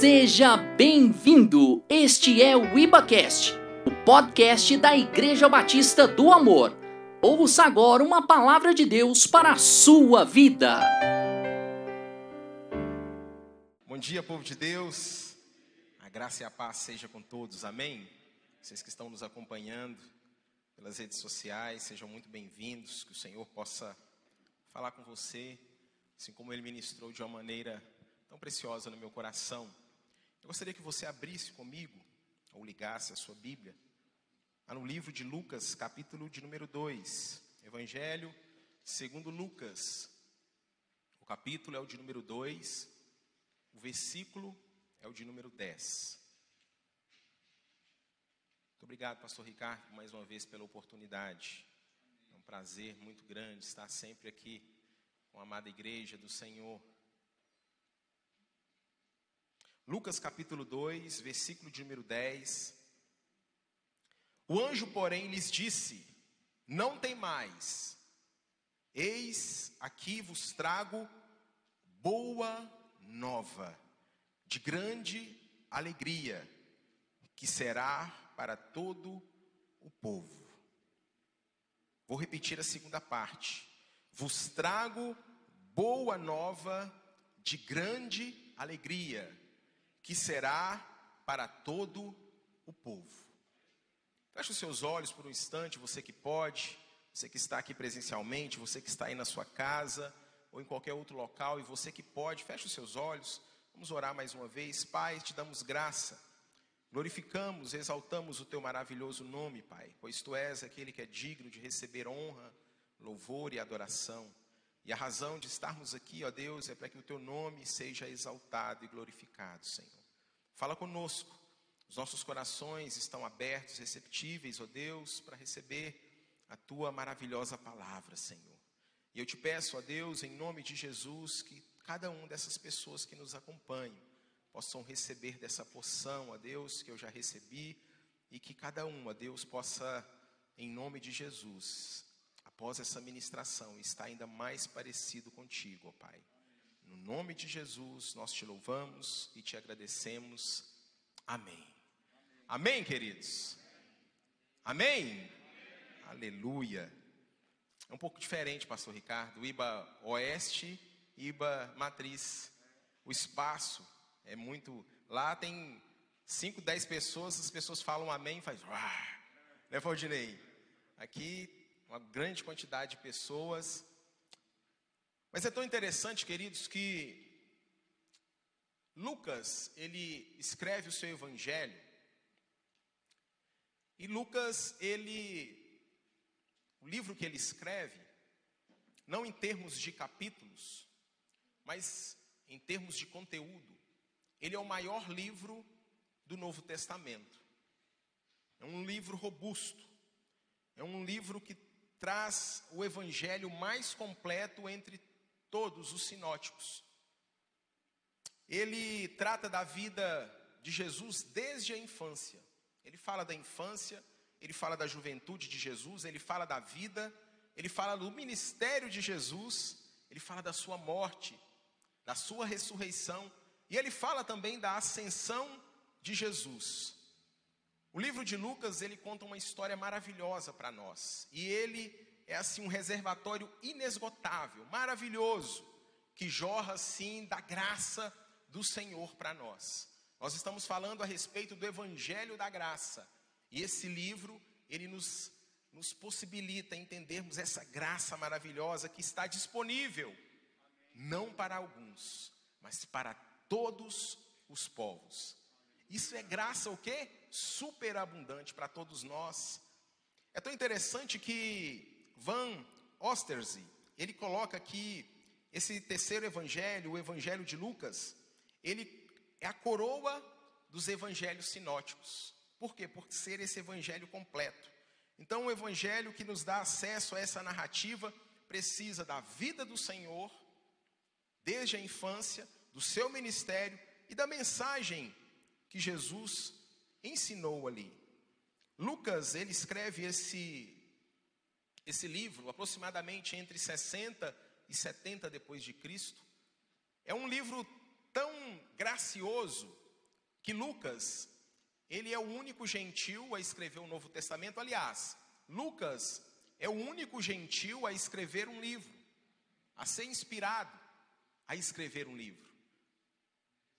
Seja bem-vindo! Este é o IbaCast, o podcast da Igreja Batista do Amor. Ouça agora uma palavra de Deus para a sua vida. Bom dia, povo de Deus. A graça e a paz seja com todos. Amém. Vocês que estão nos acompanhando pelas redes sociais, sejam muito bem-vindos. Que o Senhor possa falar com você, assim como Ele ministrou de uma maneira tão preciosa no meu coração. Eu gostaria que você abrisse comigo, ou ligasse a sua Bíblia, no livro de Lucas, capítulo de número 2. Evangelho segundo Lucas. O capítulo é o de número 2, o versículo é o de número 10. Muito obrigado, pastor Ricardo, mais uma vez pela oportunidade. É um prazer muito grande estar sempre aqui com a amada igreja do Senhor. Lucas capítulo 2, versículo de número 10. O anjo, porém, lhes disse: Não tem mais, eis aqui vos trago boa nova, de grande alegria, que será para todo o povo. Vou repetir a segunda parte. Vos trago boa nova de grande alegria que será para todo o povo. Feche os seus olhos por um instante, você que pode, você que está aqui presencialmente, você que está aí na sua casa ou em qualquer outro local e você que pode, feche os seus olhos. Vamos orar mais uma vez. Pai, te damos graça. Glorificamos, exaltamos o teu maravilhoso nome, Pai, pois tu és aquele que é digno de receber honra, louvor e adoração. E a razão de estarmos aqui, ó Deus, é para que o teu nome seja exaltado e glorificado, Senhor. Fala conosco. Os nossos corações estão abertos, receptíveis, ó Deus, para receber a tua maravilhosa palavra, Senhor. E eu te peço, ó Deus, em nome de Jesus, que cada uma dessas pessoas que nos acompanham possam receber dessa porção, ó Deus, que eu já recebi, e que cada um, ó Deus, possa, em nome de Jesus, após essa ministração, estar ainda mais parecido contigo, ó Pai. No nome de Jesus, nós te louvamos e te agradecemos. Amém. Amém, queridos? Amém? Aleluia. É um pouco diferente, pastor Ricardo. IBA Oeste, IBA Matriz. O espaço é muito. Lá tem 5, 10 pessoas, as pessoas falam amém e faz. Né, Valdinei? Aqui uma grande quantidade de pessoas. Mas é tão interessante, queridos, que Lucas, ele escreve o seu evangelho. E Lucas, ele o livro que ele escreve, não em termos de capítulos, mas em termos de conteúdo, ele é o maior livro do Novo Testamento. É um livro robusto. É um livro que traz o evangelho mais completo entre todos os sinóticos. Ele trata da vida de Jesus desde a infância. Ele fala da infância, ele fala da juventude de Jesus, ele fala da vida, ele fala do ministério de Jesus, ele fala da sua morte, da sua ressurreição, e ele fala também da ascensão de Jesus. O livro de Lucas, ele conta uma história maravilhosa para nós. E ele é assim um reservatório inesgotável, maravilhoso, que jorra assim da graça do Senhor para nós. Nós estamos falando a respeito do evangelho da graça. E esse livro, ele nos nos possibilita entendermos essa graça maravilhosa que está disponível não para alguns, mas para todos os povos. Isso é graça o quê? Superabundante para todos nós. É tão interessante que Van Ostersey, ele coloca aqui esse terceiro evangelho, o evangelho de Lucas, ele é a coroa dos evangelhos sinóticos. Por quê? Por ser esse evangelho completo. Então, o evangelho que nos dá acesso a essa narrativa precisa da vida do Senhor, desde a infância, do seu ministério e da mensagem que Jesus ensinou ali. Lucas, ele escreve esse esse livro aproximadamente entre 60 e 70 depois de Cristo. É um livro tão gracioso que Lucas, ele é o único gentil a escrever o Novo Testamento. Aliás, Lucas é o único gentil a escrever um livro, a ser inspirado a escrever um livro.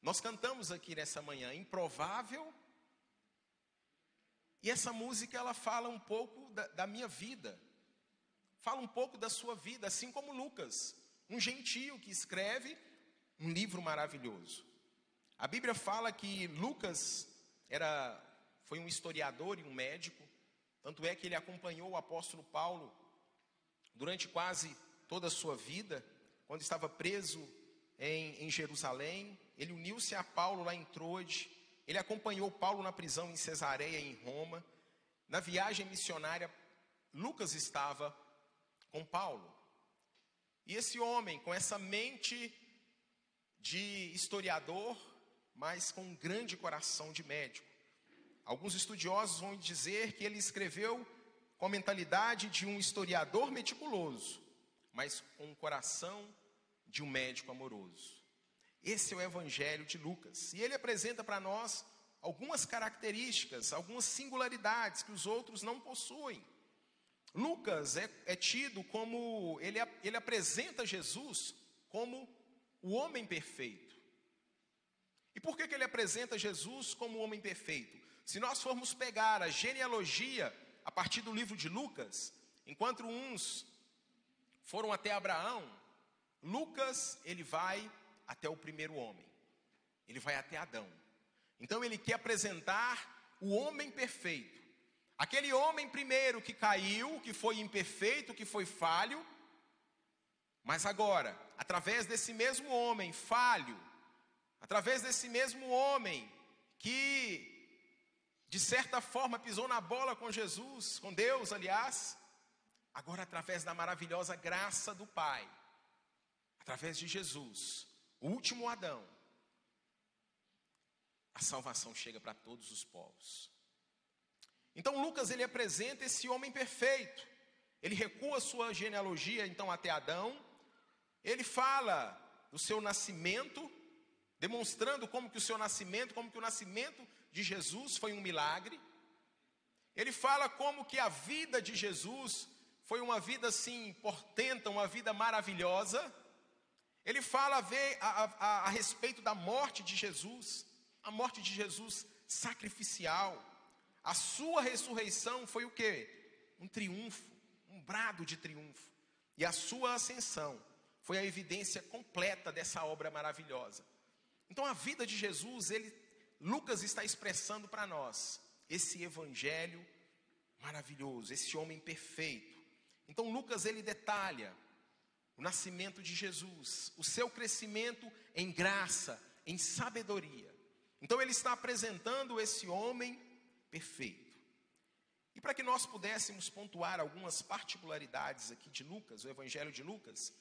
Nós cantamos aqui nessa manhã, improvável, e essa música ela fala um pouco da, da minha vida, fala um pouco da sua vida, assim como Lucas, um gentio que escreve um livro maravilhoso. A Bíblia fala que Lucas era foi um historiador e um médico, tanto é que ele acompanhou o apóstolo Paulo durante quase toda a sua vida, quando estava preso em, em Jerusalém. Ele uniu-se a Paulo lá em Troade, ele acompanhou Paulo na prisão em Cesareia, em Roma. Na viagem missionária, Lucas estava com Paulo. E esse homem, com essa mente de historiador, mas com um grande coração de médico. Alguns estudiosos vão dizer que ele escreveu com a mentalidade de um historiador meticuloso, mas com o coração de um médico amoroso. Esse é o Evangelho de Lucas. E ele apresenta para nós algumas características, algumas singularidades que os outros não possuem. Lucas é, é tido como, ele, ele apresenta Jesus como o homem perfeito. E por que, que ele apresenta Jesus como o homem perfeito? Se nós formos pegar a genealogia a partir do livro de Lucas, enquanto uns foram até Abraão, Lucas ele vai até o primeiro homem. Ele vai até Adão. Então ele quer apresentar o homem perfeito. Aquele homem primeiro que caiu, que foi imperfeito, que foi falho, mas agora, através desse mesmo homem falho, através desse mesmo homem que de certa forma pisou na bola com Jesus, com Deus, aliás, agora através da maravilhosa graça do Pai, através de Jesus, o último Adão, a salvação chega para todos os povos. Então Lucas ele apresenta esse homem perfeito. Ele recua sua genealogia então até Adão. Ele fala do seu nascimento, demonstrando como que o seu nascimento, como que o nascimento de Jesus foi um milagre. Ele fala como que a vida de Jesus foi uma vida assim portenta, uma vida maravilhosa. Ele fala a, a, a, a respeito da morte de Jesus, a morte de Jesus sacrificial. A sua ressurreição foi o que? Um triunfo, um brado de triunfo. E a sua ascensão foi a evidência completa dessa obra maravilhosa. Então a vida de Jesus, ele, Lucas está expressando para nós esse evangelho maravilhoso, esse homem perfeito. Então Lucas ele detalha o nascimento de Jesus, o seu crescimento em graça, em sabedoria. Então ele está apresentando esse homem perfeito. E para que nós pudéssemos pontuar algumas particularidades aqui de Lucas, o evangelho de Lucas,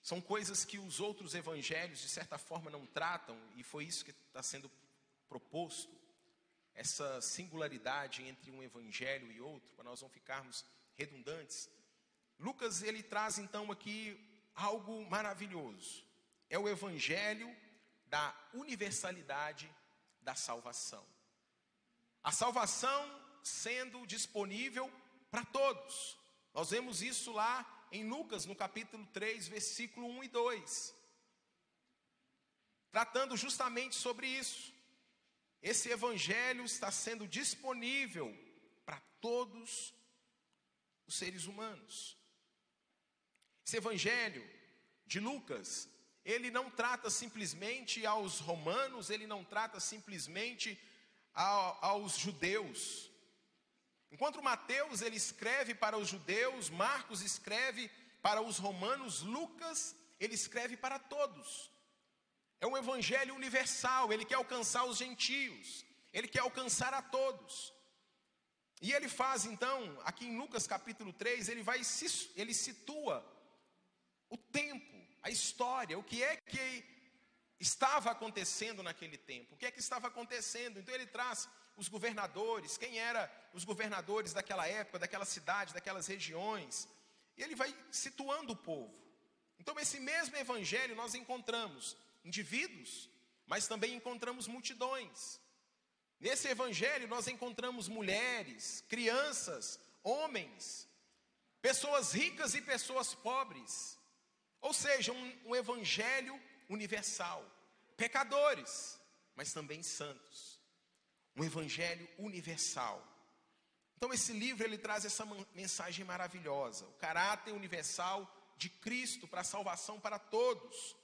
são coisas que os outros evangelhos de certa forma não tratam, e foi isso que está sendo proposto, essa singularidade entre um evangelho e outro, para nós não ficarmos redundantes. Lucas ele traz então aqui algo maravilhoso. É o evangelho da universalidade da salvação. A salvação sendo disponível para todos. Nós vemos isso lá em Lucas, no capítulo 3, versículo 1 e 2. Tratando justamente sobre isso. Esse evangelho está sendo disponível para todos os seres humanos. Esse evangelho de Lucas, ele não trata simplesmente aos romanos, ele não trata simplesmente aos judeus. Enquanto Mateus ele escreve para os judeus, Marcos escreve para os romanos, Lucas ele escreve para todos. É um evangelho universal, ele quer alcançar os gentios, ele quer alcançar a todos. E ele faz então, aqui em Lucas capítulo 3, ele vai ele situa o tempo, a história, o que é que estava acontecendo naquele tempo, o que é que estava acontecendo. Então ele traz os governadores, quem eram os governadores daquela época, daquela cidade, daquelas regiões, e ele vai situando o povo. Então esse mesmo evangelho nós encontramos indivíduos mas também encontramos multidões. Nesse evangelho nós encontramos mulheres, crianças, homens, pessoas ricas e pessoas pobres. Ou seja, um, um evangelho universal. Pecadores, mas também santos. Um evangelho universal. Então esse livro ele traz essa mensagem maravilhosa, o caráter universal de Cristo para a salvação para todos.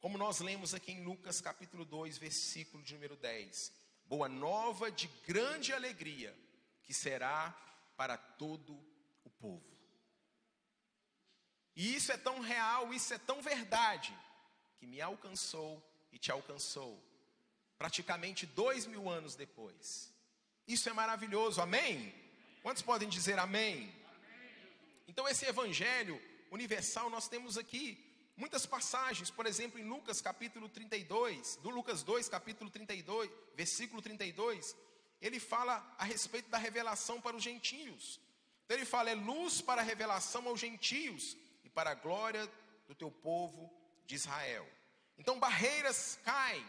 Como nós lemos aqui em Lucas capítulo 2, versículo de número 10. Boa nova de grande alegria, que será para todo o povo. E isso é tão real, isso é tão verdade, que me alcançou e te alcançou, praticamente dois mil anos depois. Isso é maravilhoso, amém? Quantos podem dizer amém? Então, esse evangelho universal, nós temos aqui muitas passagens, por exemplo, em Lucas capítulo 32, do Lucas 2, capítulo 32, versículo 32, ele fala a respeito da revelação para os gentios. Então, ele fala: é luz para a revelação aos gentios e para a glória do teu povo de Israel. Então, barreiras caem.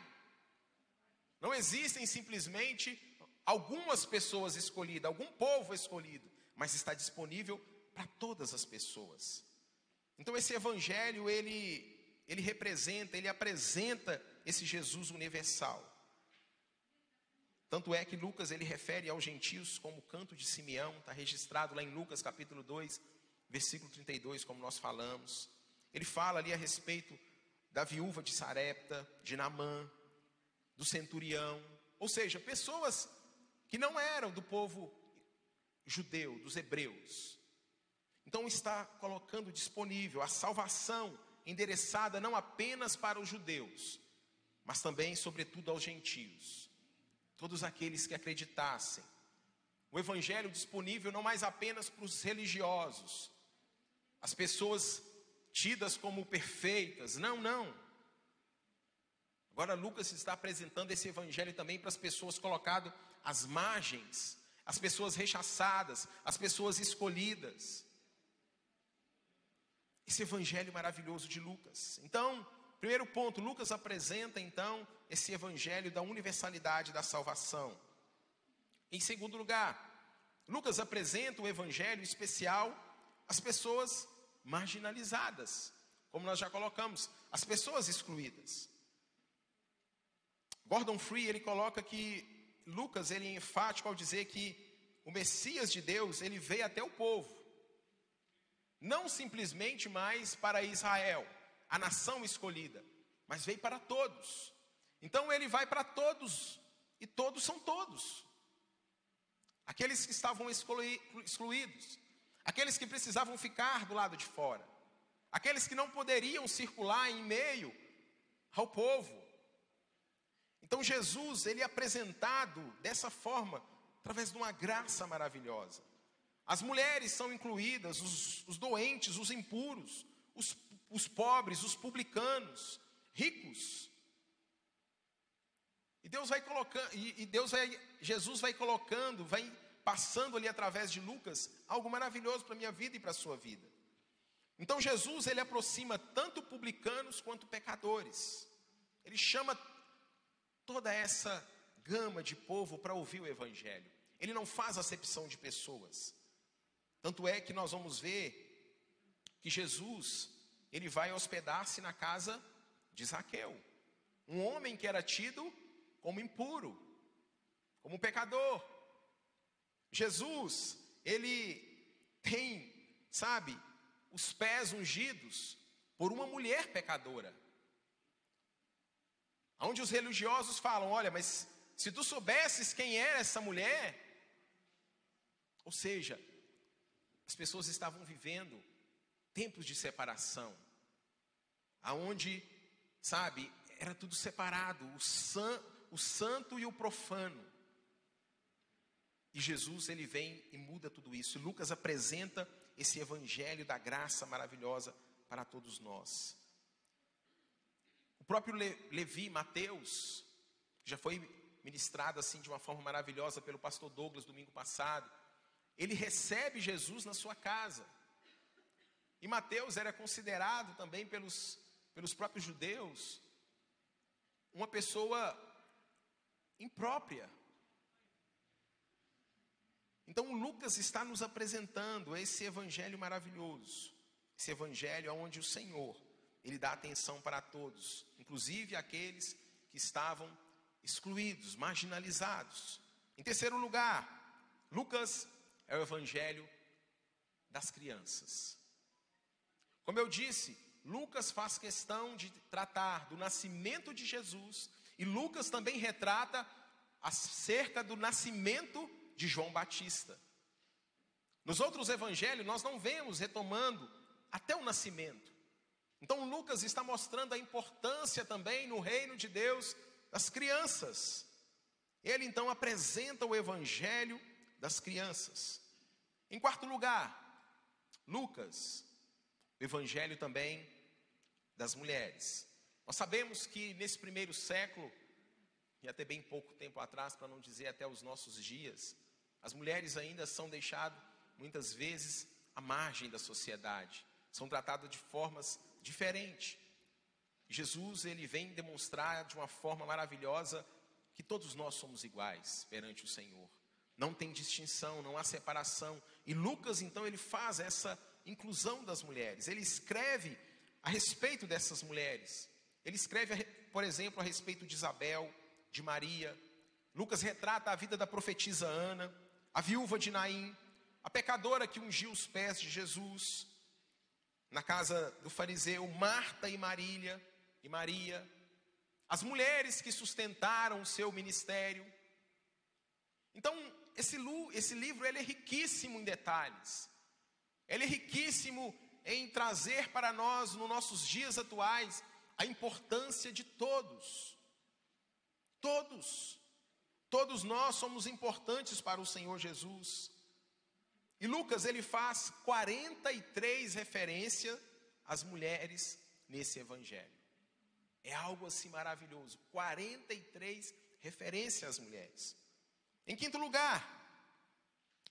Não existem simplesmente algumas pessoas escolhidas, algum povo escolhido, mas está disponível para todas as pessoas. Então esse evangelho ele ele representa, ele apresenta esse Jesus universal. Tanto é que Lucas ele refere aos gentios como o canto de Simeão, está registrado lá em Lucas capítulo 2, versículo 32, como nós falamos. Ele fala ali a respeito da viúva de Sarepta, de Namã, do centurião, ou seja, pessoas que não eram do povo judeu, dos hebreus. Então está colocando disponível a salvação endereçada não apenas para os judeus, mas também, sobretudo, aos gentios. Todos aqueles que acreditassem. O evangelho disponível não mais apenas para os religiosos, as pessoas tidas como perfeitas. Não, não. Agora Lucas está apresentando esse evangelho também para as pessoas colocadas às margens, as pessoas rechaçadas, as pessoas escolhidas. Esse evangelho maravilhoso de Lucas. Então, primeiro ponto, Lucas apresenta então esse evangelho da universalidade da salvação. Em segundo lugar, Lucas apresenta o evangelho especial às pessoas marginalizadas, como nós já colocamos, as pessoas excluídas. Gordon Free ele coloca que Lucas ele é enfático ao dizer que o Messias de Deus ele veio até o povo, não simplesmente mais para Israel, a nação escolhida, mas veio para todos. Então ele vai para todos e todos são todos. Aqueles que estavam excluídos, aqueles que precisavam ficar do lado de fora, aqueles que não poderiam circular em meio ao povo. Então Jesus, ele é apresentado dessa forma, através de uma graça maravilhosa. As mulheres são incluídas, os, os doentes, os impuros, os, os pobres, os publicanos, ricos. E Deus vai colocando, e, e Deus vai, Jesus vai colocando, vai passando ali através de Lucas, algo maravilhoso para a minha vida e para a sua vida. Então Jesus, ele aproxima tanto publicanos quanto pecadores. Ele chama toda essa gama de povo para ouvir o evangelho. Ele não faz acepção de pessoas. Tanto é que nós vamos ver que Jesus, ele vai hospedar-se na casa de Zaqueu, um homem que era tido como impuro, como pecador, Jesus, ele tem, sabe, os pés ungidos por uma mulher pecadora. Onde os religiosos falam: olha, mas se tu soubesses quem era essa mulher, ou seja, as pessoas estavam vivendo tempos de separação, aonde, sabe, era tudo separado, o, san, o santo e o profano. E Jesus ele vem e muda tudo isso. E Lucas apresenta esse evangelho da graça maravilhosa para todos nós. O próprio Levi Mateus já foi ministrado assim de uma forma maravilhosa pelo pastor Douglas domingo passado. Ele recebe Jesus na sua casa. E Mateus era considerado também pelos, pelos próprios judeus uma pessoa imprópria. Então, Lucas está nos apresentando esse evangelho maravilhoso, esse evangelho onde o Senhor, ele dá atenção para todos, inclusive aqueles que estavam excluídos, marginalizados. Em terceiro lugar, Lucas é o evangelho das crianças. Como eu disse, Lucas faz questão de tratar do nascimento de Jesus e Lucas também retrata acerca do nascimento de João Batista. Nos outros evangelhos, nós não vemos retomando até o nascimento. Então, Lucas está mostrando a importância também no reino de Deus das crianças. Ele então apresenta o evangelho das crianças. Em quarto lugar, Lucas, o evangelho também das mulheres. Nós sabemos que nesse primeiro século, e até bem pouco tempo atrás, para não dizer até os nossos dias, as mulheres ainda são deixadas muitas vezes à margem da sociedade, são tratadas de formas diferentes. Jesus ele vem demonstrar de uma forma maravilhosa que todos nós somos iguais perante o Senhor. Não tem distinção, não há separação. E Lucas então ele faz essa inclusão das mulheres. Ele escreve a respeito dessas mulheres. Ele escreve, por exemplo, a respeito de Isabel, de Maria. Lucas retrata a vida da profetisa Ana, a viúva de Naim, a pecadora que ungiu os pés de Jesus, na casa do fariseu, Marta e Marília e Maria, as mulheres que sustentaram o seu ministério. Então, esse, esse livro ele é riquíssimo em detalhes, ele é riquíssimo em trazer para nós, nos nossos dias atuais, a importância de todos. Todos. Todos nós somos importantes para o Senhor Jesus. E Lucas ele faz 43 referências às mulheres nesse evangelho. É algo assim maravilhoso. 43 referências às mulheres. Em quinto lugar,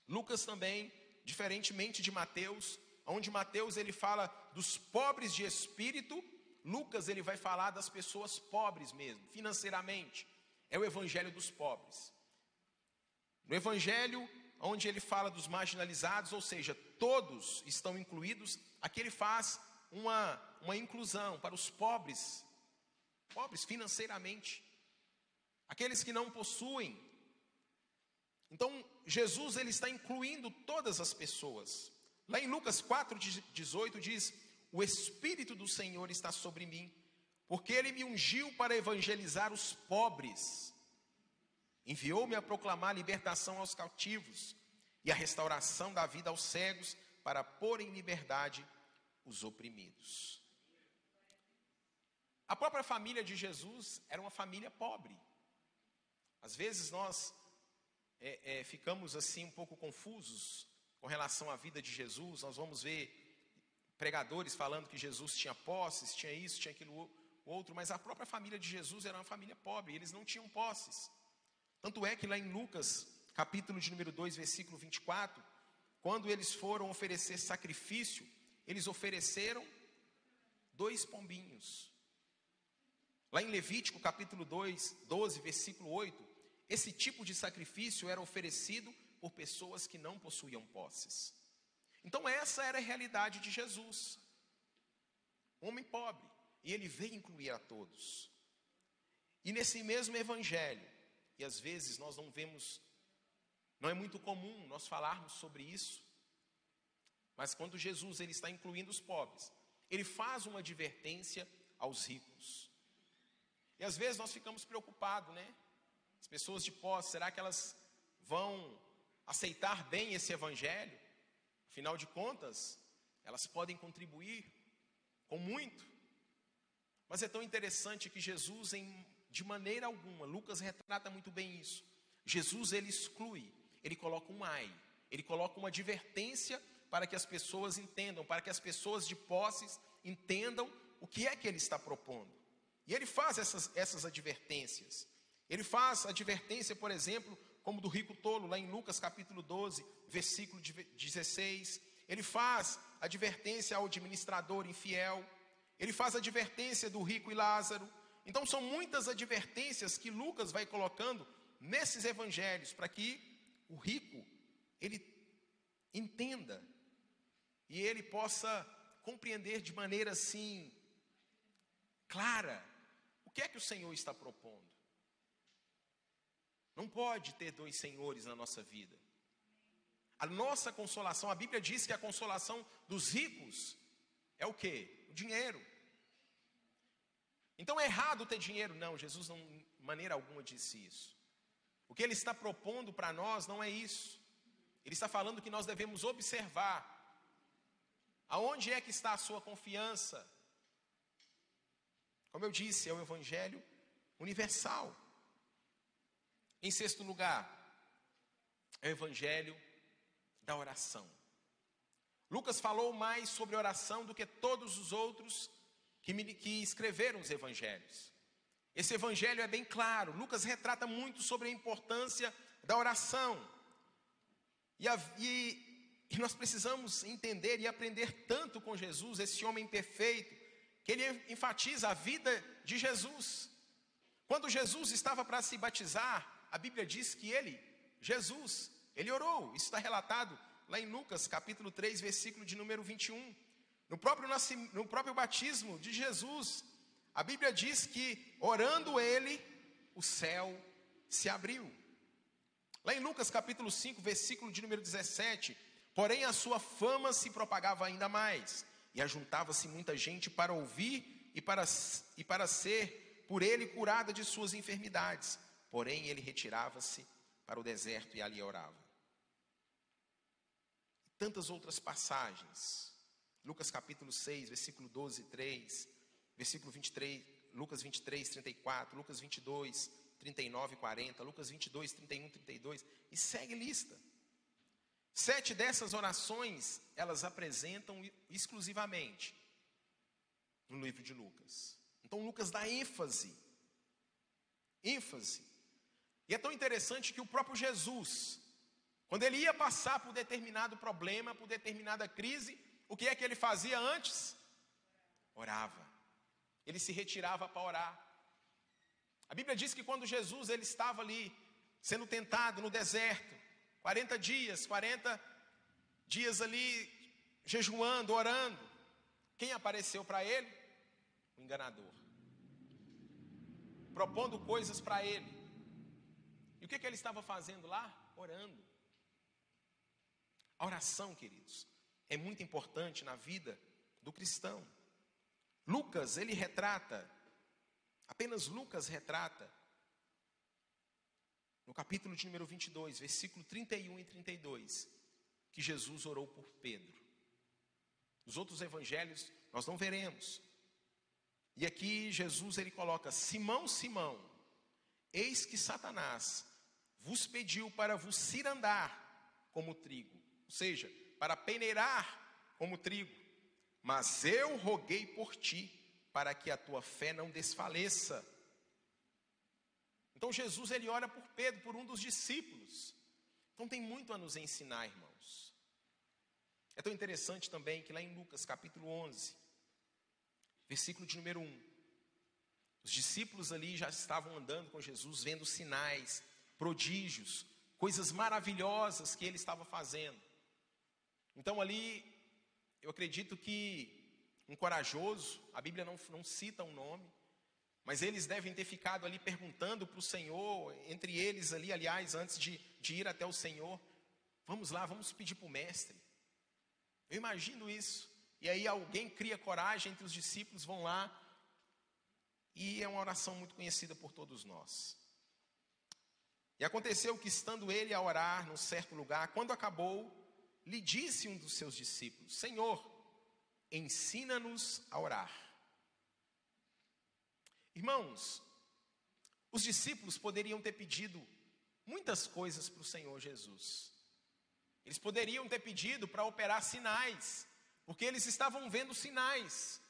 Lucas também, diferentemente de Mateus, onde Mateus ele fala dos pobres de espírito, Lucas ele vai falar das pessoas pobres mesmo, financeiramente é o evangelho dos pobres. No evangelho onde ele fala dos marginalizados, ou seja, todos estão incluídos, aqui ele faz uma, uma inclusão para os pobres, pobres financeiramente, aqueles que não possuem. Então, Jesus ele está incluindo todas as pessoas. Lá em Lucas 4:18 diz: "O espírito do Senhor está sobre mim, porque ele me ungiu para evangelizar os pobres, enviou-me a proclamar libertação aos cautivos e a restauração da vida aos cegos, para pôr em liberdade os oprimidos. A própria família de Jesus era uma família pobre. Às vezes nós é, é, ficamos assim um pouco confusos com relação à vida de Jesus. Nós vamos ver pregadores falando que Jesus tinha posses, tinha isso, tinha aquilo outro, mas a própria família de Jesus era uma família pobre, eles não tinham posses. Tanto é que lá em Lucas, capítulo de número 2, versículo 24, quando eles foram oferecer sacrifício, eles ofereceram dois pombinhos. Lá em Levítico, capítulo 2, 12, versículo 8, esse tipo de sacrifício era oferecido por pessoas que não possuíam posses. Então, essa era a realidade de Jesus. Homem pobre, e ele veio incluir a todos. E nesse mesmo evangelho, e às vezes nós não vemos, não é muito comum nós falarmos sobre isso, mas quando Jesus ele está incluindo os pobres, ele faz uma advertência aos ricos. E às vezes nós ficamos preocupados, né? As pessoas de posse, será que elas vão aceitar bem esse evangelho? Afinal de contas, elas podem contribuir com muito. Mas é tão interessante que Jesus, em, de maneira alguma, Lucas retrata muito bem isso. Jesus ele exclui, ele coloca um ai, ele coloca uma advertência para que as pessoas entendam, para que as pessoas de posses entendam o que é que ele está propondo. E ele faz essas, essas advertências. Ele faz advertência, por exemplo, como do rico tolo, lá em Lucas capítulo 12, versículo 16. Ele faz advertência ao administrador infiel. Ele faz a advertência do rico e Lázaro. Então são muitas advertências que Lucas vai colocando nesses evangelhos para que o rico ele entenda e ele possa compreender de maneira assim clara o que é que o Senhor está propondo. Não pode ter dois senhores na nossa vida. A nossa consolação, a Bíblia diz que a consolação dos ricos é o que? O dinheiro. Então é errado ter dinheiro? Não, Jesus não, de maneira alguma disse isso. O que ele está propondo para nós não é isso. Ele está falando que nós devemos observar aonde é que está a sua confiança. Como eu disse, é o Evangelho universal. Em sexto lugar, é o Evangelho da oração. Lucas falou mais sobre oração do que todos os outros que, me, que escreveram os evangelhos. Esse evangelho é bem claro. Lucas retrata muito sobre a importância da oração. E, a, e, e nós precisamos entender e aprender tanto com Jesus, esse homem perfeito, que ele enfatiza a vida de Jesus. Quando Jesus estava para se batizar, a Bíblia diz que ele, Jesus, ele orou, isso está relatado lá em Lucas, capítulo 3, versículo de número 21. No próprio, no próprio batismo de Jesus, a Bíblia diz que, orando ele, o céu se abriu. Lá em Lucas capítulo 5, versículo de número 17, porém a sua fama se propagava ainda mais, e ajuntava-se muita gente para ouvir e para, e para ser por ele curada de suas enfermidades. Porém ele retirava-se para o deserto e ali orava tantas outras passagens. Lucas capítulo 6, versículo 12 3, versículo 23, Lucas 23, 34, Lucas 22, 39 e 40, Lucas 22, 31, 32, e segue lista. Sete dessas orações, elas apresentam exclusivamente no livro de Lucas. Então Lucas dá ênfase, ênfase. E é tão interessante que o próprio Jesus, quando ele ia passar por determinado problema, por determinada crise, o que é que ele fazia antes? Orava. Ele se retirava para orar. A Bíblia diz que quando Jesus ele estava ali sendo tentado no deserto, 40 dias, 40 dias ali jejuando, orando, quem apareceu para ele? O enganador. Propondo coisas para ele. E o que, que ele estava fazendo lá? Orando. A oração, queridos, é muito importante na vida do cristão. Lucas, ele retrata, apenas Lucas retrata, no capítulo de número 22, versículo 31 e 32, que Jesus orou por Pedro. Nos outros evangelhos nós não veremos. E aqui Jesus ele coloca: Simão, Simão, eis que Satanás vos pediu para vos cirandar como trigo ou seja, para peneirar como trigo. Mas eu roguei por ti, para que a tua fé não desfaleça. Então Jesus ele ora por Pedro, por um dos discípulos. Então tem muito a nos ensinar, irmãos. É tão interessante também que lá em Lucas capítulo 11, versículo de número 1, os discípulos ali já estavam andando com Jesus, vendo sinais, prodígios, coisas maravilhosas que ele estava fazendo. Então ali, eu acredito que um corajoso, a Bíblia não, não cita um nome, mas eles devem ter ficado ali perguntando para o Senhor, entre eles ali, aliás, antes de, de ir até o Senhor, vamos lá, vamos pedir para o mestre. Eu imagino isso. E aí alguém cria coragem entre os discípulos, vão lá, e é uma oração muito conhecida por todos nós. E aconteceu que, estando ele a orar num certo lugar, quando acabou, lhe disse um dos seus discípulos: Senhor, ensina-nos a orar. Irmãos, os discípulos poderiam ter pedido muitas coisas para o Senhor Jesus. Eles poderiam ter pedido para operar sinais, porque eles estavam vendo sinais.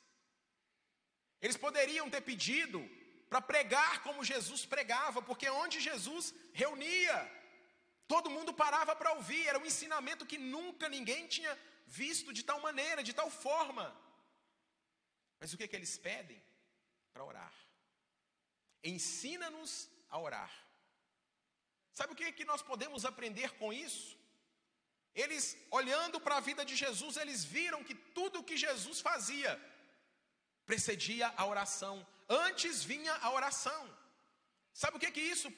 Eles poderiam ter pedido para pregar como Jesus pregava, porque onde Jesus reunia Todo mundo parava para ouvir, era um ensinamento que nunca ninguém tinha visto de tal maneira, de tal forma. Mas o que, que eles pedem? Para orar. ensina-nos a orar. Sabe o que, é que nós podemos aprender com isso? Eles, olhando para a vida de Jesus, eles viram que tudo o que Jesus fazia precedia a oração, antes vinha a oração. Sabe o que, é que isso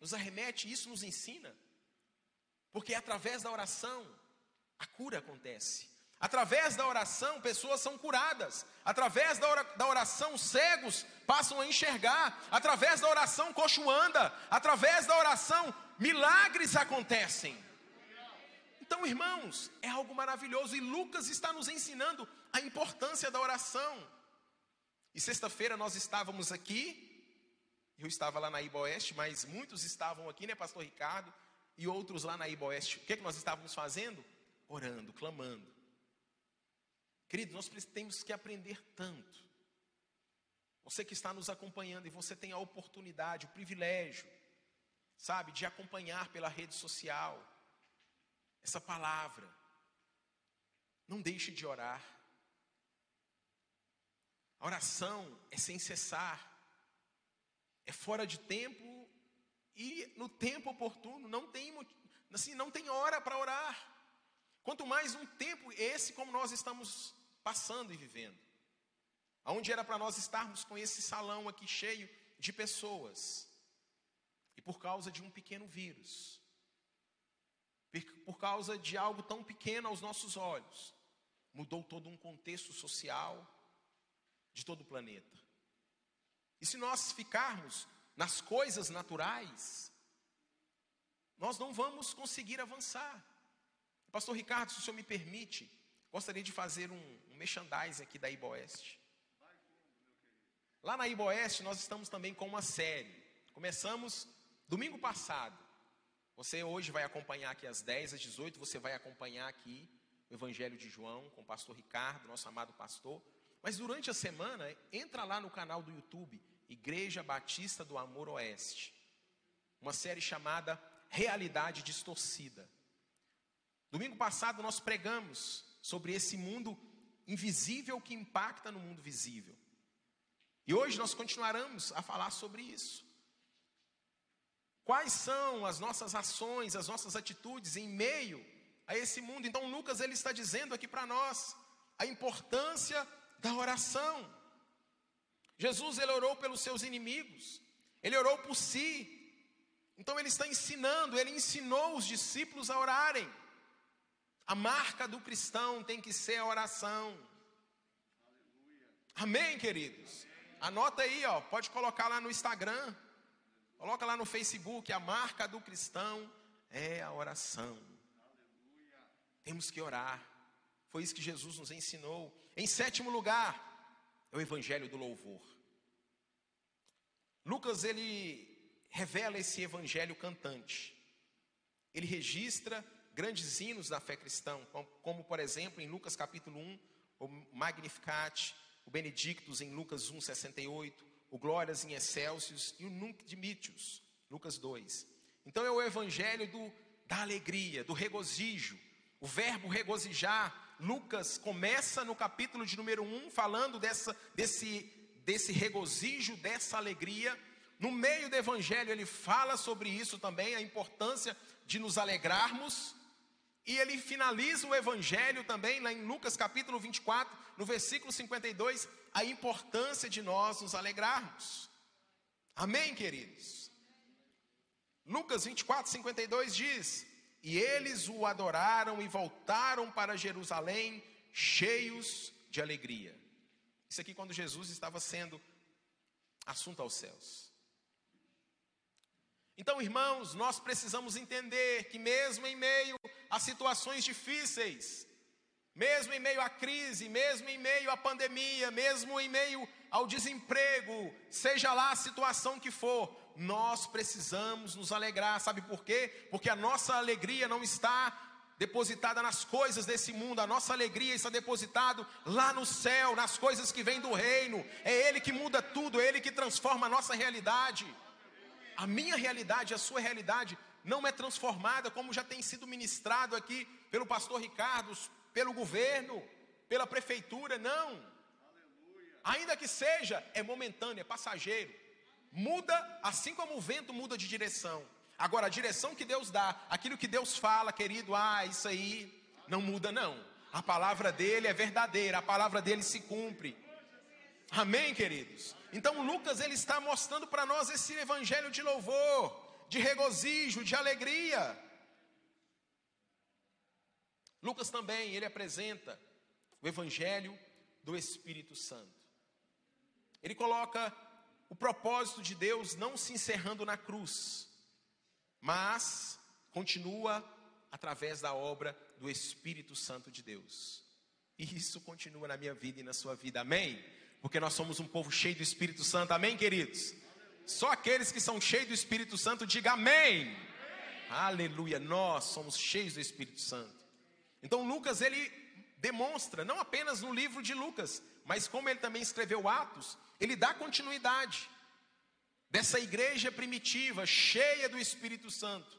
nos arremete, isso nos ensina? Porque através da oração a cura acontece. Através da oração, pessoas são curadas. Através da oração, cegos passam a enxergar. Através da oração, coxo anda. Através da oração, milagres acontecem. Então, irmãos, é algo maravilhoso. E Lucas está nos ensinando a importância da oração. E sexta-feira nós estávamos aqui. Eu estava lá na Iba Oeste, mas muitos estavam aqui, né, Pastor Ricardo? E outros lá na Iba Oeste. O que, é que nós estávamos fazendo? Orando, clamando. Querido, nós temos que aprender tanto. Você que está nos acompanhando e você tem a oportunidade, o privilégio, sabe, de acompanhar pela rede social essa palavra. Não deixe de orar. A oração é sem cessar, é fora de tempo e no tempo oportuno. Não tem, assim, não tem hora para orar. Quanto mais um tempo esse como nós estamos passando e vivendo. Aonde era para nós estarmos com esse salão aqui cheio de pessoas. E por causa de um pequeno vírus, por causa de algo tão pequeno aos nossos olhos, mudou todo um contexto social de todo o planeta. E se nós ficarmos nas coisas naturais, nós não vamos conseguir avançar. Pastor Ricardo, se o senhor me permite, gostaria de fazer um, um merchandising aqui da Iboeste. Lá na Iboeste nós estamos também com uma série. Começamos domingo passado. Você hoje vai acompanhar aqui às 10 às 18, você vai acompanhar aqui o Evangelho de João com o pastor Ricardo, nosso amado pastor. Mas durante a semana, entra lá no canal do YouTube, Igreja Batista do Amor Oeste. Uma série chamada Realidade Distorcida. Domingo passado nós pregamos sobre esse mundo invisível que impacta no mundo visível. E hoje nós continuaremos a falar sobre isso. Quais são as nossas ações, as nossas atitudes em meio a esse mundo? Então Lucas ele está dizendo aqui para nós a importância da oração. Jesus ele orou pelos seus inimigos, ele orou por si. Então ele está ensinando, ele ensinou os discípulos a orarem. A marca do cristão tem que ser a oração. Amém, queridos? Anota aí, ó, pode colocar lá no Instagram, coloca lá no Facebook, a marca do cristão é a oração. Temos que orar. Foi isso que Jesus nos ensinou. Em sétimo lugar, é o evangelho do louvor. Lucas ele revela esse evangelho cantante. Ele registra grandes hinos da fé cristã, como, por exemplo em Lucas capítulo 1, o Magnificat, o Benedictus em Lucas 1, 68, o Glórias em Excelsius e o Nunc Dimitius, Lucas 2. Então é o evangelho do, da alegria, do regozijo, o verbo regozijar. Lucas começa no capítulo de número 1 falando dessa, desse, desse regozijo, dessa alegria. No meio do evangelho ele fala sobre isso também, a importância de nos alegrarmos. E ele finaliza o evangelho também, lá em Lucas capítulo 24, no versículo 52, a importância de nós nos alegrarmos. Amém, queridos? Lucas 24, 52 diz: E eles o adoraram e voltaram para Jerusalém, cheios de alegria. Isso aqui quando Jesus estava sendo assunto aos céus. Então, irmãos, nós precisamos entender que, mesmo em meio a situações difíceis, mesmo em meio à crise, mesmo em meio à pandemia, mesmo em meio ao desemprego, seja lá a situação que for, nós precisamos nos alegrar, sabe por quê? Porque a nossa alegria não está depositada nas coisas desse mundo, a nossa alegria está depositada lá no céu, nas coisas que vêm do reino. É Ele que muda tudo, é Ele que transforma a nossa realidade. A minha realidade, a sua realidade não é transformada como já tem sido ministrado aqui pelo pastor Ricardo, pelo governo, pela prefeitura, não. Ainda que seja, é momentâneo, é passageiro. muda, assim como o vento muda de direção. Agora, a direção que Deus dá, aquilo que Deus fala, querido, ah, isso aí não muda, não. A palavra dele é verdadeira, a palavra dele se cumpre. Amém, queridos? Então, Lucas, ele está mostrando para nós esse evangelho de louvor, de regozijo, de alegria. Lucas também, ele apresenta o evangelho do Espírito Santo. Ele coloca o propósito de Deus não se encerrando na cruz, mas continua através da obra do Espírito Santo de Deus. E isso continua na minha vida e na sua vida, amém? Porque nós somos um povo cheio do Espírito Santo, amém, queridos? Só aqueles que são cheios do Espírito Santo, diga amém. amém. Aleluia, nós somos cheios do Espírito Santo. Então Lucas ele demonstra, não apenas no livro de Lucas, mas como ele também escreveu Atos, ele dá continuidade dessa igreja primitiva, cheia do Espírito Santo.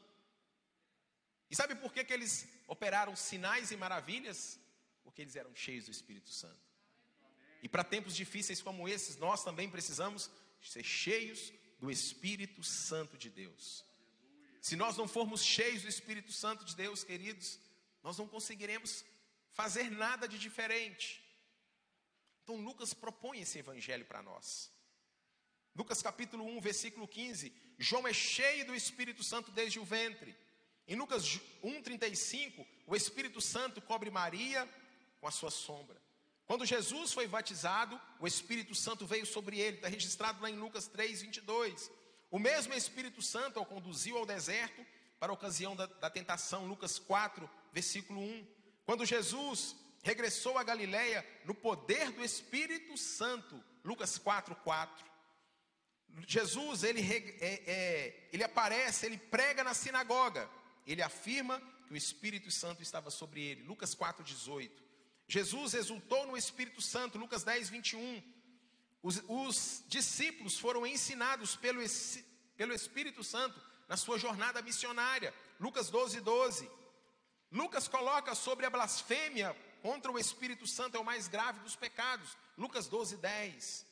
E sabe por que, que eles operaram sinais e maravilhas? Porque eles eram cheios do Espírito Santo. E para tempos difíceis como esses, nós também precisamos ser cheios do Espírito Santo de Deus. Se nós não formos cheios do Espírito Santo de Deus, queridos, nós não conseguiremos fazer nada de diferente. Então Lucas propõe esse evangelho para nós. Lucas capítulo 1, versículo 15. João é cheio do Espírito Santo desde o ventre. Em Lucas 1,35, o Espírito Santo cobre Maria com a sua sombra. Quando Jesus foi batizado, o Espírito Santo veio sobre ele, está registrado lá em Lucas 3, 22. O mesmo Espírito Santo o conduziu ao deserto para a ocasião da, da tentação, Lucas 4, versículo 1. Quando Jesus regressou a Galiléia no poder do Espírito Santo, Lucas 4, 4. Jesus, ele, é, é, ele aparece, ele prega na sinagoga, ele afirma que o Espírito Santo estava sobre ele, Lucas 4, 18. Jesus exultou no Espírito Santo, Lucas 10, 21. Os, os discípulos foram ensinados pelo, pelo Espírito Santo na sua jornada missionária, Lucas 12, 12. Lucas coloca sobre a blasfêmia contra o Espírito Santo é o mais grave dos pecados. Lucas 12, 10.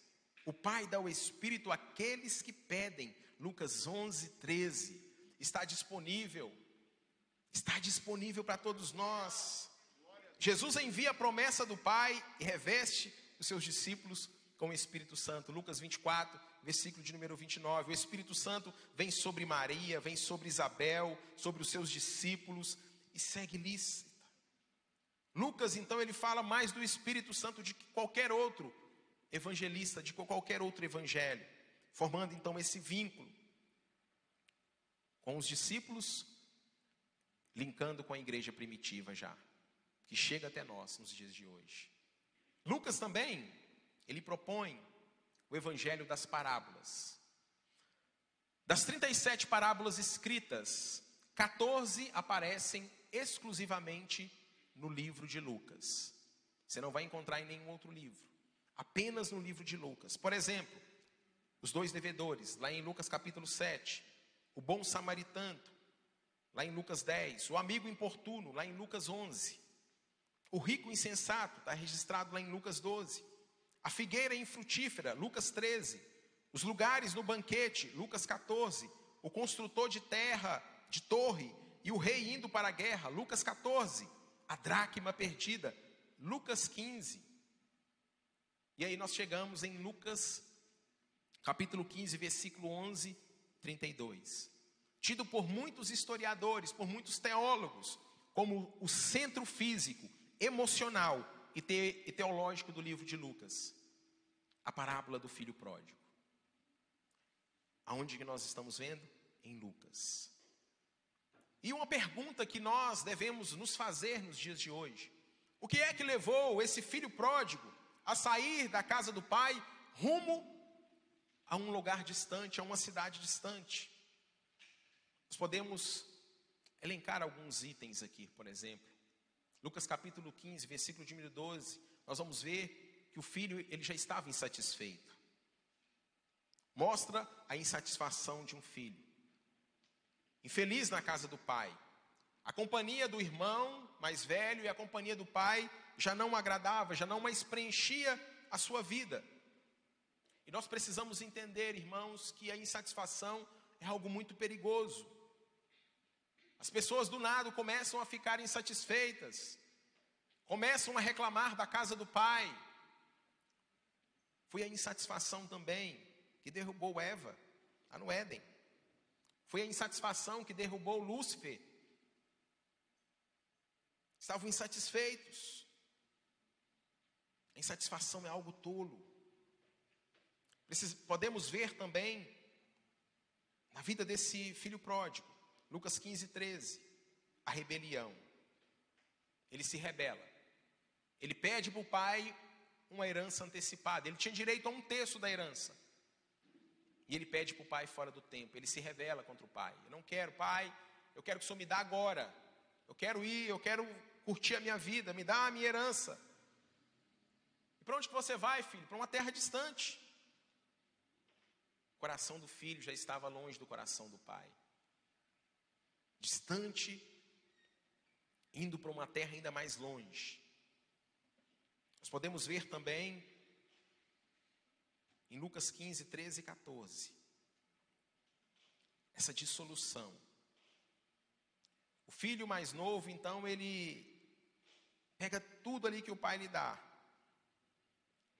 O Pai dá o Espírito àqueles que pedem. Lucas 11, 13. Está disponível. Está disponível para todos nós. Jesus envia a promessa do Pai e reveste os seus discípulos com o Espírito Santo. Lucas 24, versículo de número 29. O Espírito Santo vem sobre Maria, vem sobre Isabel, sobre os seus discípulos e segue lícita. Lucas, então, ele fala mais do Espírito Santo de que qualquer outro evangelista, de qualquer outro evangelho, formando então esse vínculo com os discípulos, linkando com a igreja primitiva já, que chega até nós nos dias de hoje. Lucas também, ele propõe o evangelho das parábolas. Das 37 parábolas escritas, 14 aparecem exclusivamente no livro de Lucas. Você não vai encontrar em nenhum outro livro. Apenas no livro de Lucas. Por exemplo, os dois devedores, lá em Lucas capítulo 7. O bom samaritano, lá em Lucas 10. O amigo importuno, lá em Lucas 11. O rico insensato, está registrado lá em Lucas 12. A figueira infrutífera, Lucas 13. Os lugares no banquete, Lucas 14. O construtor de terra, de torre, e o rei indo para a guerra, Lucas 14 a dracma perdida. Lucas 15. E aí nós chegamos em Lucas, capítulo 15, versículo 11, 32. Tido por muitos historiadores, por muitos teólogos, como o centro físico, emocional e, te, e teológico do livro de Lucas. A parábola do filho pródigo. Aonde que nós estamos vendo? Em Lucas. E uma pergunta que nós devemos nos fazer nos dias de hoje: o que é que levou esse filho pródigo a sair da casa do pai rumo a um lugar distante, a uma cidade distante? Nós podemos elencar alguns itens aqui, por exemplo. Lucas capítulo 15, versículo de 12, nós vamos ver que o filho ele já estava insatisfeito. Mostra a insatisfação de um filho infeliz na casa do pai. A companhia do irmão mais velho e a companhia do pai já não agradava, já não mais preenchia a sua vida. E nós precisamos entender, irmãos, que a insatisfação é algo muito perigoso. As pessoas do nada começam a ficar insatisfeitas, começam a reclamar da casa do pai. Foi a insatisfação também que derrubou Eva, lá no Éden. Foi a insatisfação que derrubou Lúcifer. Estavam insatisfeitos. A insatisfação é algo tolo. Podemos ver também na vida desse filho pródigo. Lucas 15, 13. A rebelião. Ele se rebela. Ele pede para o pai uma herança antecipada. Ele tinha direito a um terço da herança. E ele pede para o pai fora do tempo. Ele se revela contra o pai. Eu não quero, pai. Eu quero que o senhor me dá agora. Eu quero ir, eu quero curtir a minha vida. Me dá a minha herança. E para onde que você vai, filho? Para uma terra distante. O coração do filho já estava longe do coração do pai distante, indo para uma terra ainda mais longe. Nós podemos ver também em Lucas 15, 13 e 14, essa dissolução. O filho mais novo, então, ele pega tudo ali que o pai lhe dá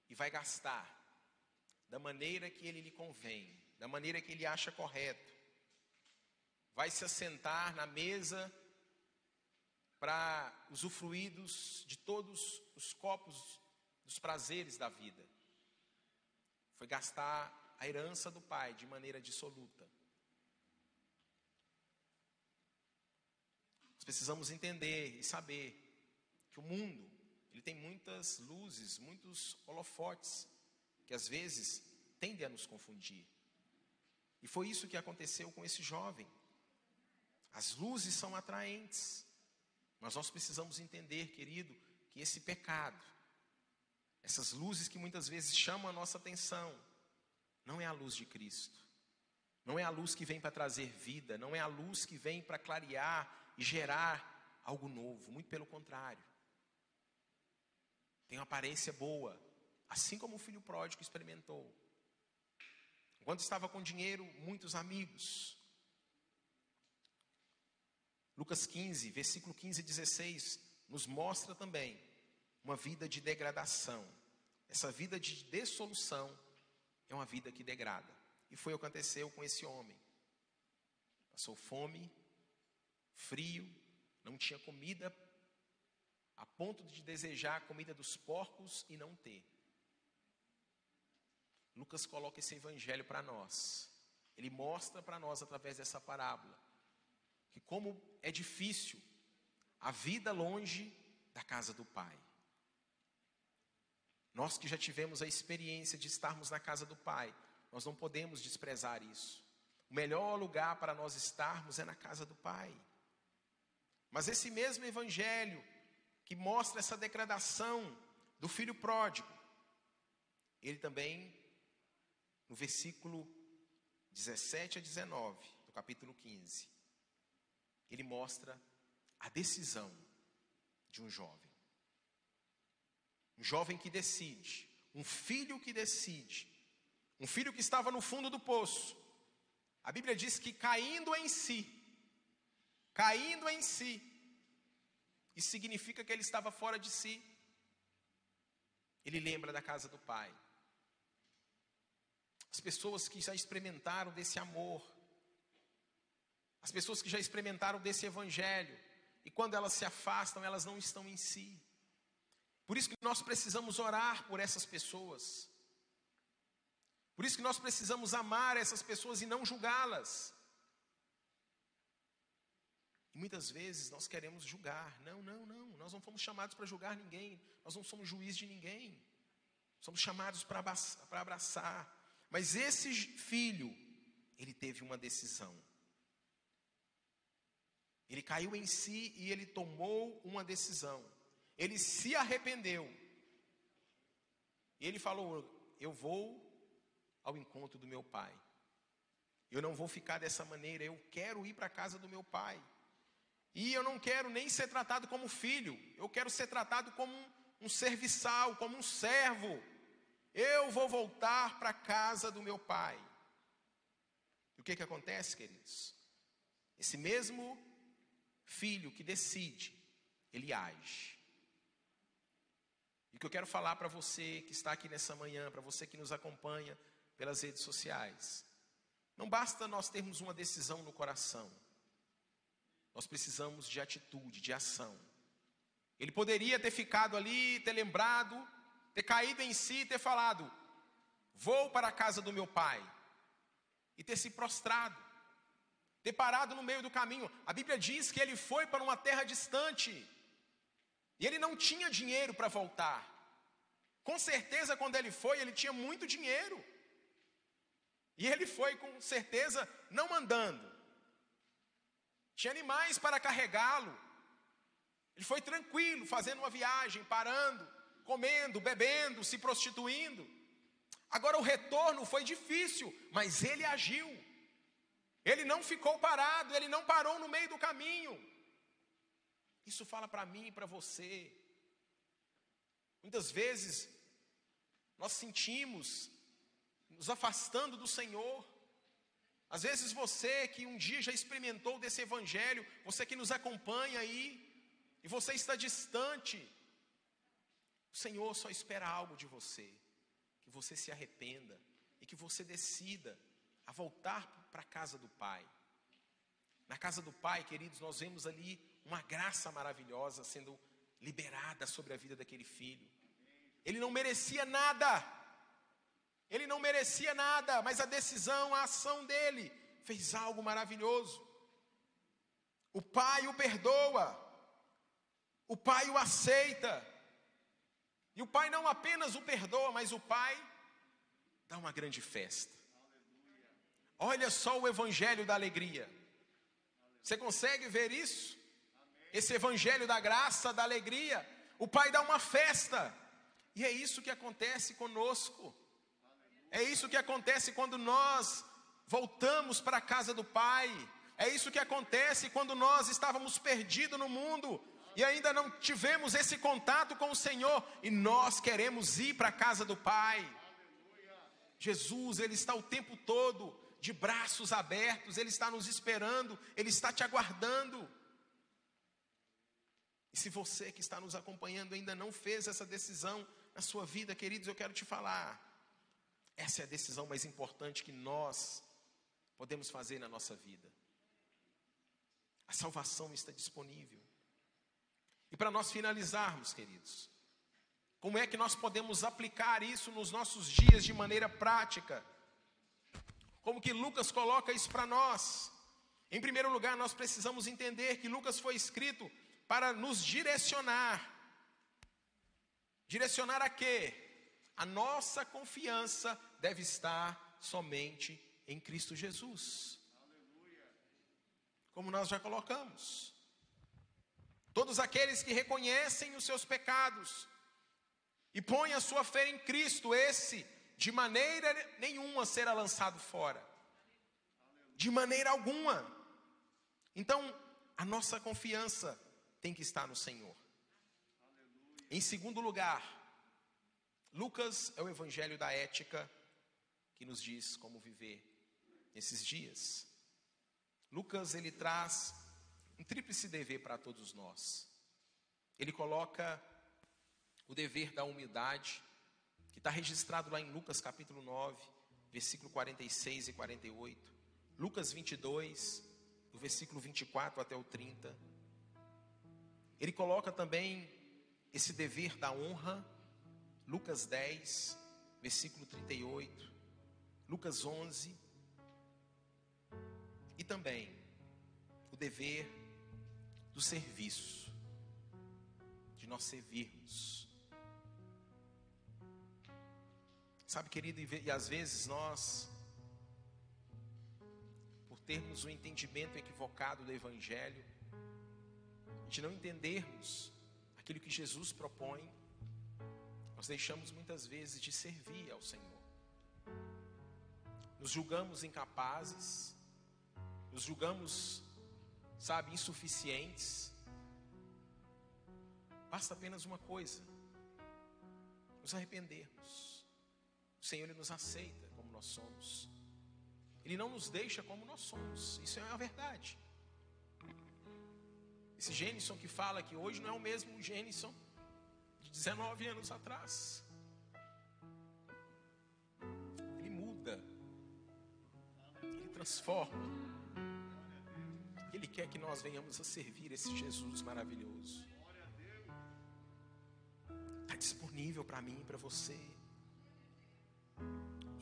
e vai gastar da maneira que ele lhe convém, da maneira que ele acha correto vai se assentar na mesa para usufruídos de todos os copos dos prazeres da vida. Foi gastar a herança do pai de maneira dissoluta. Nós precisamos entender e saber que o mundo, ele tem muitas luzes, muitos holofotes que às vezes tendem a nos confundir. E foi isso que aconteceu com esse jovem. As luzes são atraentes, mas nós precisamos entender, querido, que esse pecado, essas luzes que muitas vezes chamam a nossa atenção, não é a luz de Cristo. Não é a luz que vem para trazer vida, não é a luz que vem para clarear e gerar algo novo, muito pelo contrário. Tem uma aparência boa, assim como o filho pródigo experimentou. Quando estava com dinheiro, muitos amigos, Lucas 15, versículo 15 e 16, nos mostra também uma vida de degradação. Essa vida de dissolução é uma vida que degrada. E foi o que aconteceu com esse homem. Passou fome, frio, não tinha comida, a ponto de desejar a comida dos porcos e não ter. Lucas coloca esse evangelho para nós. Ele mostra para nós através dessa parábola que como é difícil a vida longe da casa do Pai. Nós que já tivemos a experiência de estarmos na casa do Pai, nós não podemos desprezar isso. O melhor lugar para nós estarmos é na casa do Pai. Mas esse mesmo Evangelho, que mostra essa degradação do filho pródigo, ele também, no versículo 17 a 19, do capítulo 15, ele mostra a decisão de um jovem. Um jovem que decide, um filho que decide, um filho que estava no fundo do poço. A Bíblia diz que caindo em si, caindo em si, isso significa que ele estava fora de si. Ele lembra da casa do pai. As pessoas que já experimentaram desse amor, as pessoas que já experimentaram desse evangelho, e quando elas se afastam, elas não estão em si. Por isso que nós precisamos orar por essas pessoas. Por isso que nós precisamos amar essas pessoas e não julgá-las. E muitas vezes nós queremos julgar. Não, não, não. Nós não fomos chamados para julgar ninguém. Nós não somos juiz de ninguém. Somos chamados para abraçar. Mas esse filho, ele teve uma decisão. Ele caiu em si e ele tomou uma decisão. Ele se arrependeu. E ele falou: Eu vou ao encontro do meu pai. Eu não vou ficar dessa maneira. Eu quero ir para a casa do meu pai. E eu não quero nem ser tratado como filho. Eu quero ser tratado como um, serviçal, como um servo. Eu vou voltar para a casa do meu pai. E o que, que acontece, queridos? Esse mesmo filho que decide, ele age. E o que eu quero falar para você que está aqui nessa manhã, para você que nos acompanha pelas redes sociais, não basta nós termos uma decisão no coração, nós precisamos de atitude, de ação. Ele poderia ter ficado ali, ter lembrado, ter caído em si e ter falado: Vou para a casa do meu pai, e ter se prostrado, ter parado no meio do caminho. A Bíblia diz que ele foi para uma terra distante, e ele não tinha dinheiro para voltar. Com certeza, quando ele foi, ele tinha muito dinheiro. E ele foi, com certeza, não andando. Tinha animais para carregá-lo. Ele foi tranquilo, fazendo uma viagem, parando, comendo, bebendo, se prostituindo. Agora o retorno foi difícil, mas ele agiu. Ele não ficou parado, ele não parou no meio do caminho. Isso fala para mim e para você. Muitas vezes nós sentimos nos afastando do Senhor. Às vezes você que um dia já experimentou desse evangelho, você que nos acompanha aí, e você está distante, o Senhor só espera algo de você, que você se arrependa e que você decida a voltar para a casa do Pai. Na casa do Pai, queridos, nós vemos ali uma graça maravilhosa sendo liberada sobre a vida daquele filho. Ele não merecia nada, ele não merecia nada, mas a decisão, a ação dele fez algo maravilhoso. O pai o perdoa, o pai o aceita, e o pai não apenas o perdoa, mas o pai dá uma grande festa. Olha só o evangelho da alegria. Você consegue ver isso? Esse evangelho da graça, da alegria. O pai dá uma festa. E é isso que acontece conosco. É isso que acontece quando nós voltamos para a casa do Pai. É isso que acontece quando nós estávamos perdidos no mundo e ainda não tivemos esse contato com o Senhor e nós queremos ir para a casa do Pai. Jesus, Ele está o tempo todo de braços abertos, Ele está nos esperando, Ele está te aguardando. Se você que está nos acompanhando ainda não fez essa decisão na sua vida, queridos, eu quero te falar. Essa é a decisão mais importante que nós podemos fazer na nossa vida. A salvação está disponível. E para nós finalizarmos, queridos, como é que nós podemos aplicar isso nos nossos dias de maneira prática? Como que Lucas coloca isso para nós? Em primeiro lugar, nós precisamos entender que Lucas foi escrito para nos direcionar. Direcionar a quê? A nossa confiança deve estar somente em Cristo Jesus. Como nós já colocamos. Todos aqueles que reconhecem os seus pecados e põem a sua fé em Cristo, esse de maneira nenhuma será lançado fora. De maneira alguma. Então, a nossa confiança tem que estar no Senhor. Em segundo lugar, Lucas é o evangelho da ética que nos diz como viver nesses dias. Lucas ele traz um tríplice dever para todos nós. Ele coloca o dever da humildade, que está registrado lá em Lucas capítulo 9, versículo 46 e 48. Lucas 22, do versículo 24 até o 30. Ele coloca também esse dever da honra, Lucas 10, versículo 38, Lucas 11, e também o dever do serviço, de nós servirmos. Sabe, querido, e, às vezes nós, por termos um entendimento equivocado do Evangelho, de não entendermos aquilo que Jesus propõe, nós deixamos muitas vezes de servir ao Senhor. Nos julgamos incapazes, nos julgamos sabe, insuficientes. Basta apenas uma coisa: nos arrependermos, O Senhor ele nos aceita como nós somos. Ele não nos deixa como nós somos. Isso é a verdade. Esse Gênison que fala que hoje não é o mesmo Gênison de 19 anos atrás. Ele muda. Ele transforma. Ele quer que nós venhamos a servir esse Jesus maravilhoso. Está disponível para mim e para você.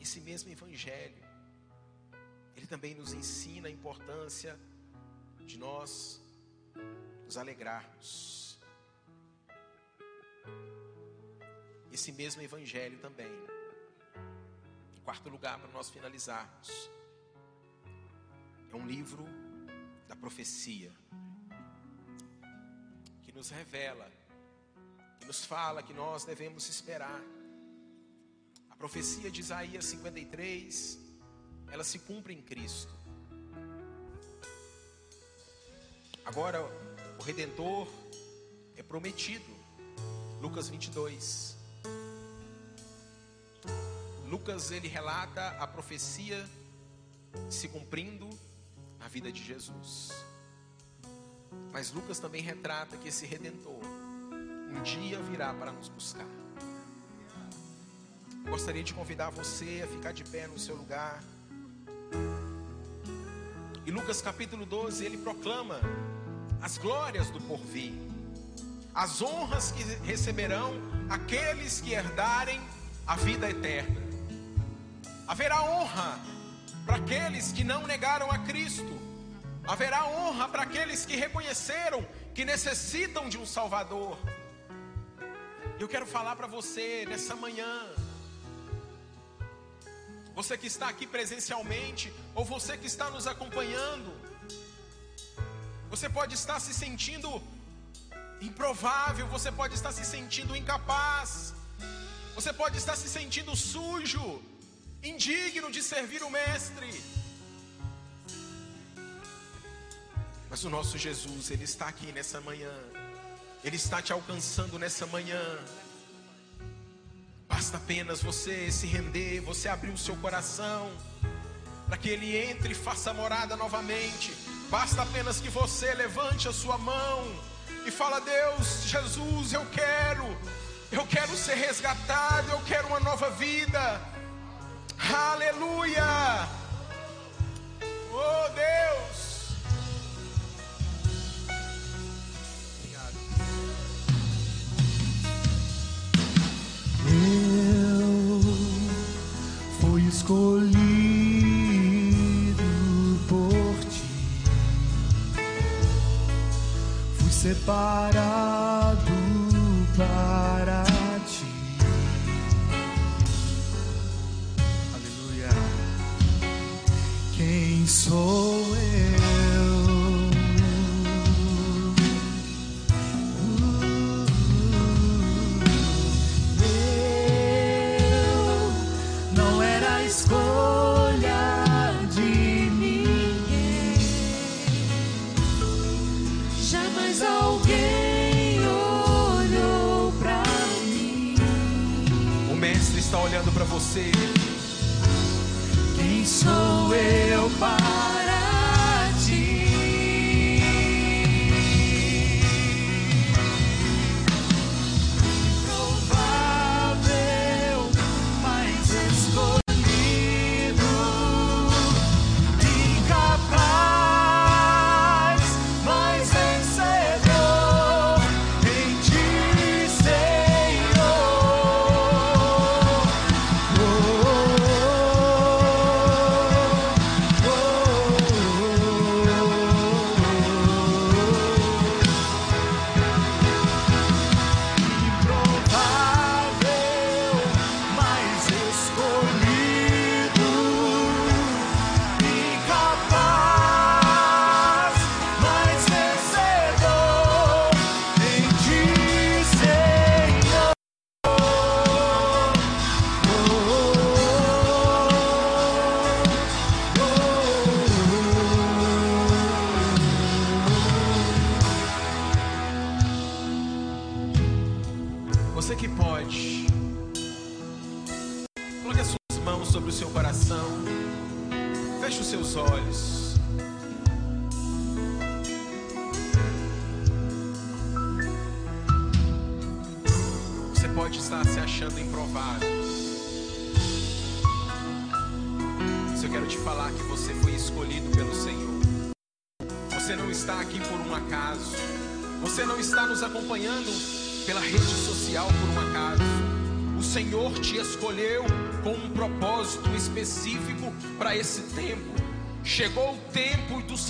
Esse mesmo Evangelho, ele também nos ensina a importância de nós nos alegrarmos. Esse mesmo Evangelho também, em quarto lugar, para nós finalizarmos, é um livro da profecia, que nos revela, que nos fala que nós devemos esperar. A profecia de Isaías 53, ela se cumpre em Cristo. Agora, o Redentor é prometido. Lucas 22. Lucas ele relata a profecia se cumprindo na vida de Jesus. Mas Lucas também retrata que esse redentor um dia virá para nos buscar. Gostaria de convidar você a ficar de pé no seu lugar. E Lucas capítulo 12, ele proclama as glórias do porvir, as honras que receberão aqueles que herdarem a vida eterna. Haverá honra para aqueles que não negaram a Cristo. Haverá honra para aqueles que reconheceram que necessitam de um Salvador. Eu quero falar para você nessa manhã, você que está aqui presencialmente, ou você que está nos acompanhando, você pode estar se sentindo improvável, você pode estar se sentindo incapaz, você pode estar se sentindo sujo, indigno de servir o Mestre. Mas o nosso Jesus, Ele está aqui nessa manhã, Ele está te alcançando nessa manhã. Basta apenas você se render, você abrir o seu coração, para que Ele entre e faça morada novamente. Basta apenas que você levante a sua mão e fala: Deus, Jesus, eu quero, eu quero ser resgatado, eu quero uma nova vida. Aleluia! Fui você. Quem sou eu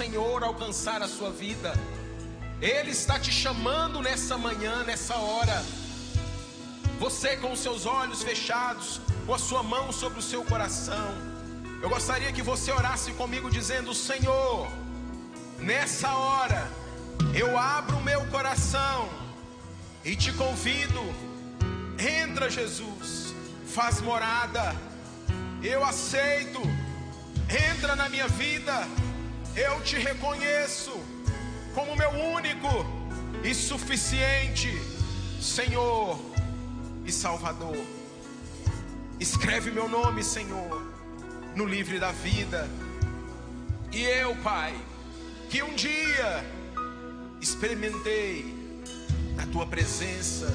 Senhor alcançar a sua vida. Ele está te chamando nessa manhã, nessa hora. Você com os seus olhos fechados, com a sua mão sobre o seu coração. Eu gostaria que você orasse comigo dizendo: Senhor, nessa hora eu abro o meu coração e te convido. Entra, Jesus, faz morada. Eu aceito. Entra na minha vida. Eu te reconheço como meu único e suficiente Senhor e Salvador. Escreve meu nome, Senhor, no livro da vida. E eu, Pai, que um dia experimentei a tua presença,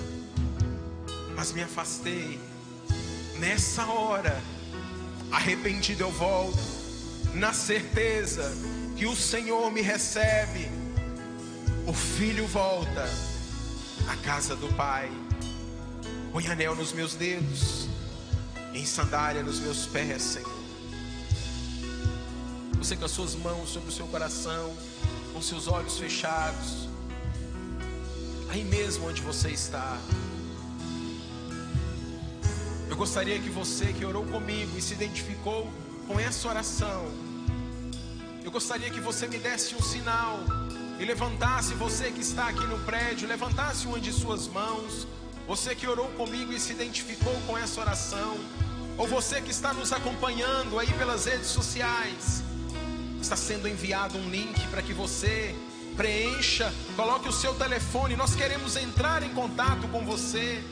mas me afastei. Nessa hora, arrependido eu volto, na certeza que o Senhor me recebe. O filho volta à casa do Pai. Põe anel nos meus dedos, em sandália nos meus pés, Senhor. Você com as suas mãos sobre o seu coração, com seus olhos fechados, aí mesmo onde você está. Eu gostaria que você que orou comigo e se identificou com essa oração, eu gostaria que você me desse um sinal e levantasse você que está aqui no prédio, levantasse uma de suas mãos. Você que orou comigo e se identificou com essa oração, ou você que está nos acompanhando aí pelas redes sociais, está sendo enviado um link para que você preencha, coloque o seu telefone. Nós queremos entrar em contato com você.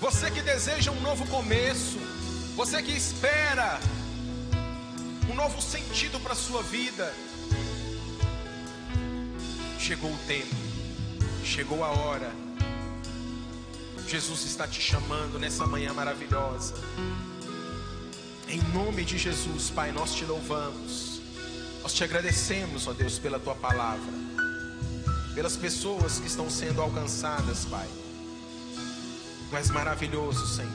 Você que deseja um novo começo, você que espera um novo sentido para a sua vida. Chegou o tempo, chegou a hora. Jesus está te chamando nessa manhã maravilhosa. Em nome de Jesus, Pai, nós te louvamos. Nós te agradecemos, ó Deus, pela tua palavra, pelas pessoas que estão sendo alcançadas, Pai. Tu és maravilhoso, Senhor.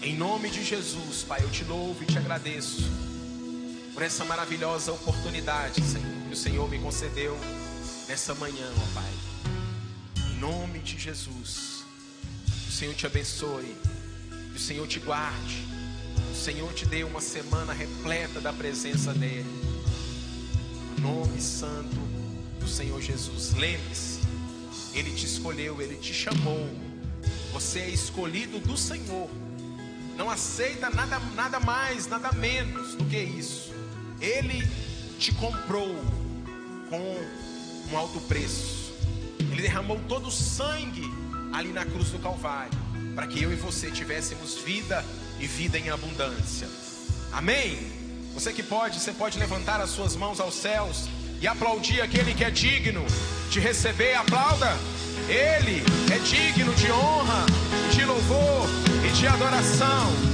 Em nome de Jesus, Pai, eu te louvo e te agradeço por essa maravilhosa oportunidade, Senhor, que o Senhor me concedeu nessa manhã, ó Pai. Em nome de Jesus, o Senhor te abençoe, que o Senhor te guarde, o Senhor te dê uma semana repleta da presença dEle. No nome santo do Senhor Jesus. Lembre-se, Ele te escolheu, Ele te chamou. Você é escolhido do Senhor. Não aceita nada, nada mais, nada menos do que isso. Ele te comprou com um alto preço. Ele derramou todo o sangue ali na cruz do Calvário, para que eu e você tivéssemos vida e vida em abundância. Amém? Você que pode, você pode levantar as suas mãos aos céus e aplaudir aquele que é digno de receber. Aplauda. Ele é digno de honra, de louvor e de adoração.